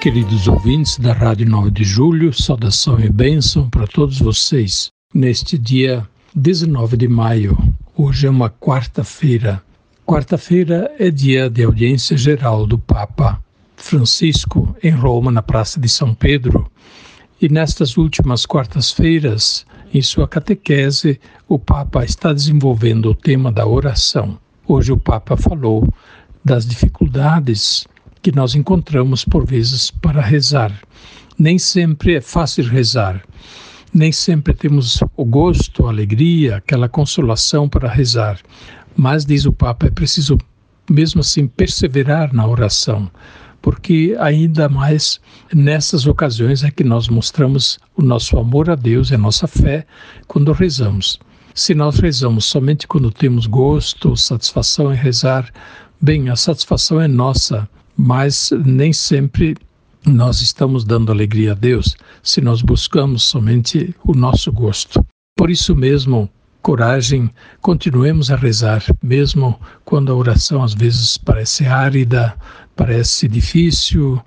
Queridos ouvintes da Rádio 9 de Julho, saudação e bênção para todos vocês neste dia 19 de maio. Hoje é uma quarta-feira. Quarta-feira é dia de audiência geral do Papa Francisco em Roma, na Praça de São Pedro. E nestas últimas quartas-feiras, em sua catequese, o Papa está desenvolvendo o tema da oração. Hoje o Papa falou das dificuldades que nós encontramos por vezes para rezar. Nem sempre é fácil rezar. Nem sempre temos o gosto, a alegria, aquela consolação para rezar. Mas, diz o Papa, é preciso mesmo assim perseverar na oração, porque ainda mais nessas ocasiões é que nós mostramos o nosso amor a Deus e a nossa fé quando rezamos. Se nós rezamos somente quando temos gosto, satisfação em rezar, bem, a satisfação é nossa, mas nem sempre nós estamos dando alegria a Deus se nós buscamos somente o nosso gosto. Por isso mesmo, coragem, continuemos a rezar, mesmo quando a oração às vezes parece árida, parece difícil,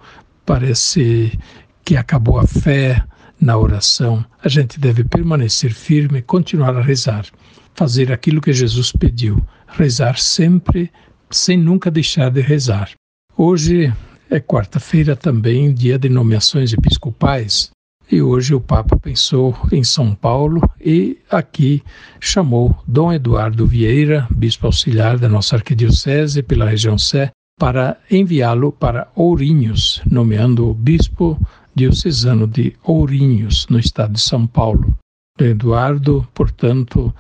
parece que acabou a fé na oração. A gente deve permanecer firme, continuar a rezar, fazer aquilo que Jesus pediu, rezar sempre, sem nunca deixar de rezar. Hoje é quarta-feira também, dia de nomeações episcopais, e hoje o Papa pensou em São Paulo e aqui chamou Dom Eduardo Vieira, bispo auxiliar da nossa arquidiocese pela região Sé, para enviá-lo para Ourinhos, nomeando o bispo diocesano de Ourinhos, no estado de São Paulo. Eduardo, portanto,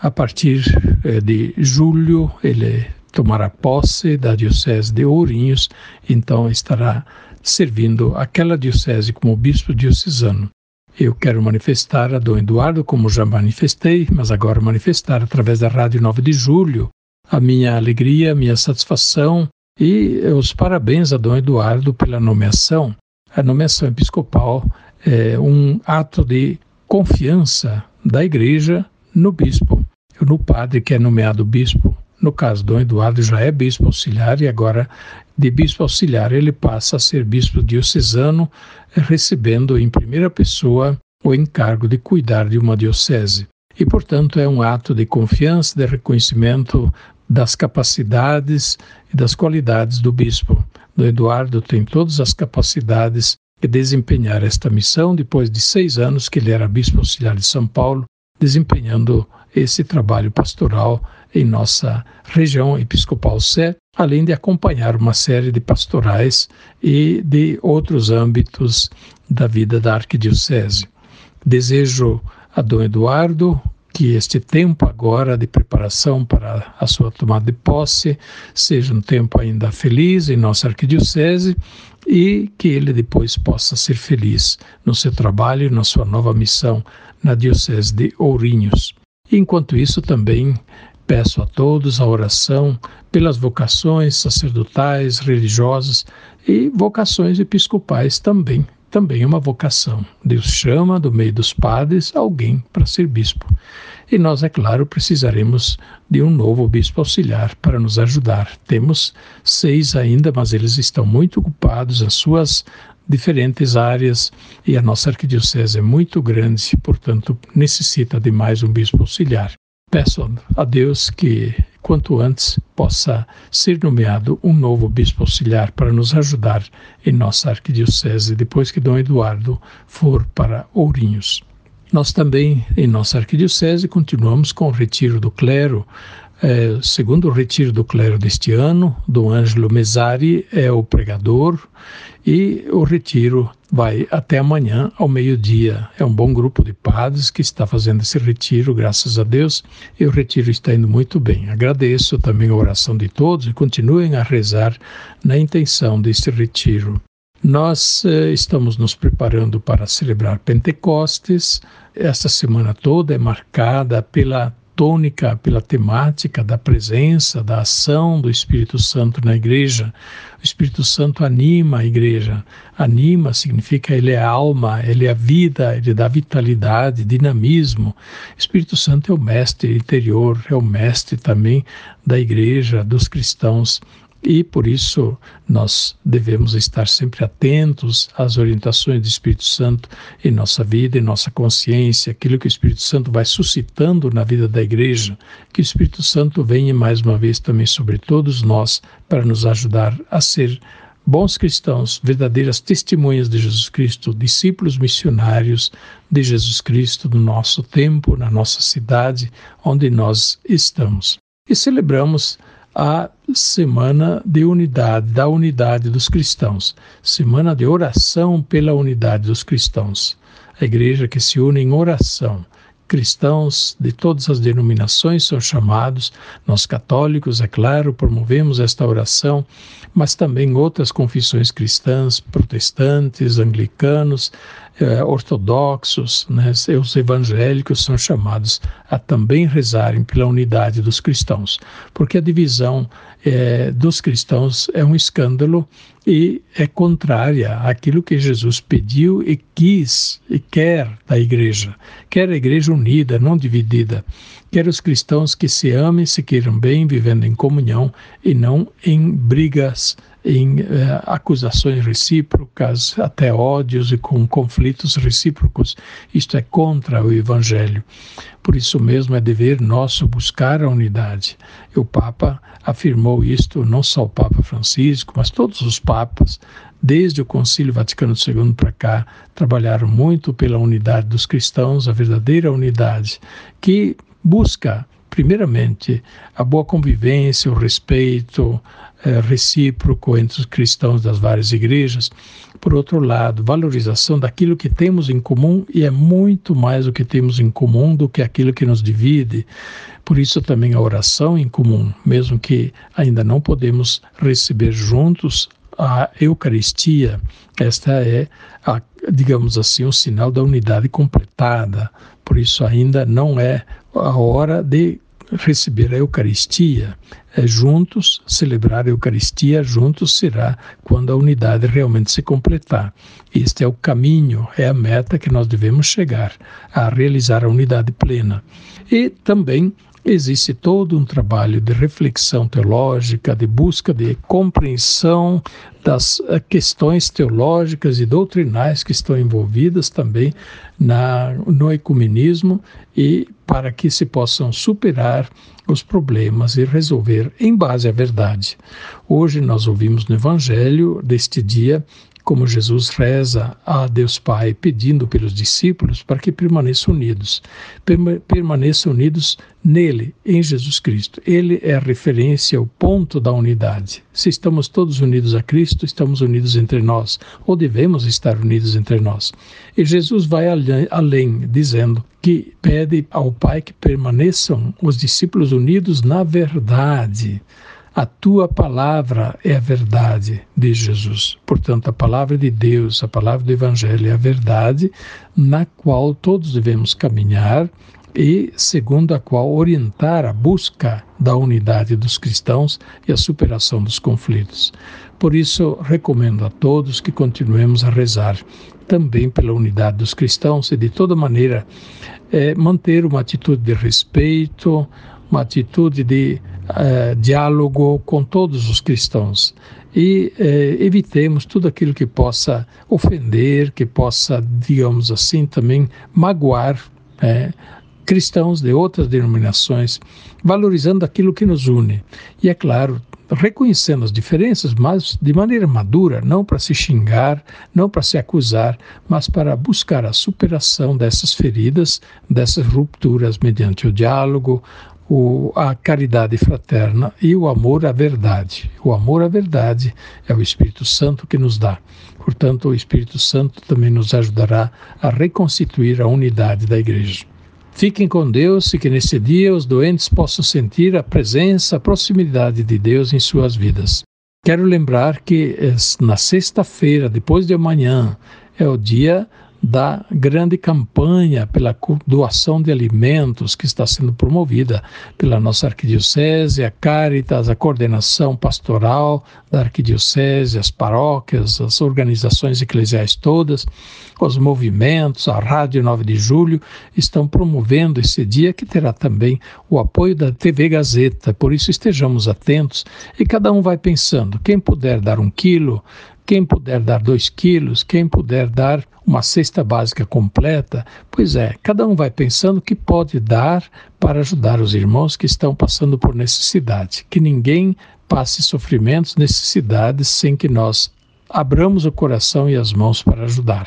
a partir eh, de julho, ele tomará posse da Diocese de Ourinhos, então estará servindo aquela diocese como bispo diocesano. Eu quero manifestar a Dom Eduardo, como já manifestei, mas agora manifestar através da Rádio 9 de Julho a minha alegria, a minha satisfação e os parabéns a Dom Eduardo pela nomeação. A nomeação episcopal é um ato de confiança da Igreja no bispo, no padre que é nomeado bispo. No caso, Dom Eduardo já é bispo auxiliar e agora, de bispo auxiliar, ele passa a ser bispo diocesano, recebendo em primeira pessoa o encargo de cuidar de uma diocese. E, portanto, é um ato de confiança, de reconhecimento das capacidades e das qualidades do bispo. Dom Eduardo tem todas as capacidades de desempenhar esta missão depois de seis anos que ele era bispo auxiliar de São Paulo, desempenhando esse trabalho pastoral em nossa região episcopal Sé, além de acompanhar uma série de pastorais e de outros âmbitos da vida da arquidiocese. Desejo a Dom Eduardo que este tempo agora de preparação para a sua tomada de posse seja um tempo ainda feliz em nossa arquidiocese e que ele depois possa ser feliz no seu trabalho, na sua nova missão na diocese de Ourinhos. Enquanto isso, também peço a todos a oração pelas vocações sacerdotais, religiosas e vocações episcopais também. Também é uma vocação. Deus chama do meio dos padres alguém para ser bispo. E nós, é claro, precisaremos de um novo bispo auxiliar para nos ajudar. Temos seis ainda, mas eles estão muito ocupados em suas diferentes áreas e a nossa arquidiocese é muito grande, portanto, necessita de mais um bispo auxiliar. Peço a Deus que, quanto antes, possa ser nomeado um novo bispo auxiliar para nos ajudar em nossa arquidiocese, depois que Dom Eduardo for para Ourinhos. Nós também, em nossa arquidiocese, continuamos com o retiro do clero, é, segundo o retiro do clero deste ano, Dom Ângelo Mesari é o pregador e o retiro vai até amanhã ao meio-dia. É um bom grupo de padres que está fazendo esse retiro, graças a Deus, e o retiro está indo muito bem. Agradeço também a oração de todos e continuem a rezar na intenção deste retiro. Nós eh, estamos nos preparando para celebrar Pentecostes. Esta semana toda é marcada pela tônica, pela temática da presença, da ação do Espírito Santo na igreja. O Espírito Santo anima a igreja. Anima significa ele é alma, ele é vida, ele dá vitalidade, dinamismo. O Espírito Santo é o mestre interior, é o mestre também da igreja, dos cristãos. E por isso nós devemos estar sempre atentos às orientações do Espírito Santo em nossa vida, em nossa consciência, aquilo que o Espírito Santo vai suscitando na vida da igreja, que o Espírito Santo venha mais uma vez também sobre todos nós para nos ajudar a ser bons cristãos, verdadeiras testemunhas de Jesus Cristo, discípulos missionários de Jesus Cristo no nosso tempo, na nossa cidade, onde nós estamos. E celebramos a Semana de Unidade, da Unidade dos Cristãos, Semana de Oração pela Unidade dos Cristãos. A igreja que se une em oração. Cristãos de todas as denominações são chamados, nós católicos, é claro, promovemos esta oração, mas também outras confissões cristãs, protestantes, anglicanos, eh, ortodoxos, né, os evangélicos são chamados a também rezarem pela unidade dos cristãos, porque a divisão eh, dos cristãos é um escândalo e é contrária àquilo que Jesus pediu e quis e quer da igreja. Quer a igreja unida, não dividida. Quer os cristãos que se amem, se queiram bem, vivendo em comunhão e não em brigas em eh, acusações recíprocas, até ódios e com conflitos recíprocos. Isto é contra o Evangelho. Por isso mesmo é dever nosso buscar a unidade. E o Papa afirmou isto, não só o Papa Francisco, mas todos os papas, desde o Concílio Vaticano II para cá, trabalharam muito pela unidade dos cristãos, a verdadeira unidade, que busca primeiramente, a boa convivência, o respeito é, recíproco entre os cristãos das várias igrejas. Por outro lado, valorização daquilo que temos em comum e é muito mais o que temos em comum do que aquilo que nos divide. Por isso também a oração em comum, mesmo que ainda não podemos receber juntos a Eucaristia. Esta é, a, digamos assim, o sinal da unidade completada. Por isso ainda não é a hora de receber a Eucaristia é, juntos, celebrar a Eucaristia juntos será quando a unidade realmente se completar. Este é o caminho, é a meta que nós devemos chegar a realizar a unidade plena. E também existe todo um trabalho de reflexão teológica, de busca de compreensão das eh, questões teológicas e doutrinais que estão envolvidas também na, no ecumenismo e para que se possam superar os problemas e resolver em base à verdade. Hoje nós ouvimos no Evangelho deste dia como Jesus reza a Deus Pai pedindo pelos discípulos para que permaneçam unidos, permaneçam unidos nele, em Jesus Cristo. Ele é a referência, o ponto da unidade. Se estamos todos unidos a Cristo, estamos unidos entre nós, ou devemos estar unidos entre nós. E Jesus vai além, dizendo que pede ao Pai que permaneçam os discípulos unidos na verdade. A tua palavra é a verdade, diz Jesus. Portanto, a palavra de Deus, a palavra do Evangelho é a verdade na qual todos devemos caminhar e segundo a qual orientar a busca da unidade dos cristãos e a superação dos conflitos. Por isso, recomendo a todos que continuemos a rezar também pela unidade dos cristãos e, de toda maneira, é, manter uma atitude de respeito, uma atitude de uh, diálogo com todos os cristãos e uh, evitemos tudo aquilo que possa ofender, que possa, digamos assim, também magoar uh, cristãos de outras denominações, valorizando aquilo que nos une. E é claro, reconhecendo as diferenças, mas de maneira madura, não para se xingar, não para se acusar, mas para buscar a superação dessas feridas, dessas rupturas mediante o diálogo, o, a caridade fraterna e o amor à verdade. O amor à verdade é o Espírito Santo que nos dá. Portanto, o Espírito Santo também nos ajudará a reconstituir a unidade da Igreja. Fiquem com Deus e que nesse dia os doentes possam sentir a presença, a proximidade de Deus em suas vidas. Quero lembrar que na sexta-feira, depois de amanhã, é o dia da grande campanha pela doação de alimentos que está sendo promovida pela nossa arquidiocese, a Caritas, a coordenação pastoral da arquidiocese, as paróquias, as organizações eclesiais todas, os movimentos, a Rádio 9 de Julho estão promovendo esse dia que terá também o apoio da TV Gazeta. Por isso estejamos atentos e cada um vai pensando, quem puder dar um quilo, quem puder dar dois quilos, quem puder dar uma cesta básica completa, pois é, cada um vai pensando o que pode dar para ajudar os irmãos que estão passando por necessidade. Que ninguém passe sofrimentos, necessidades, sem que nós abramos o coração e as mãos para ajudar.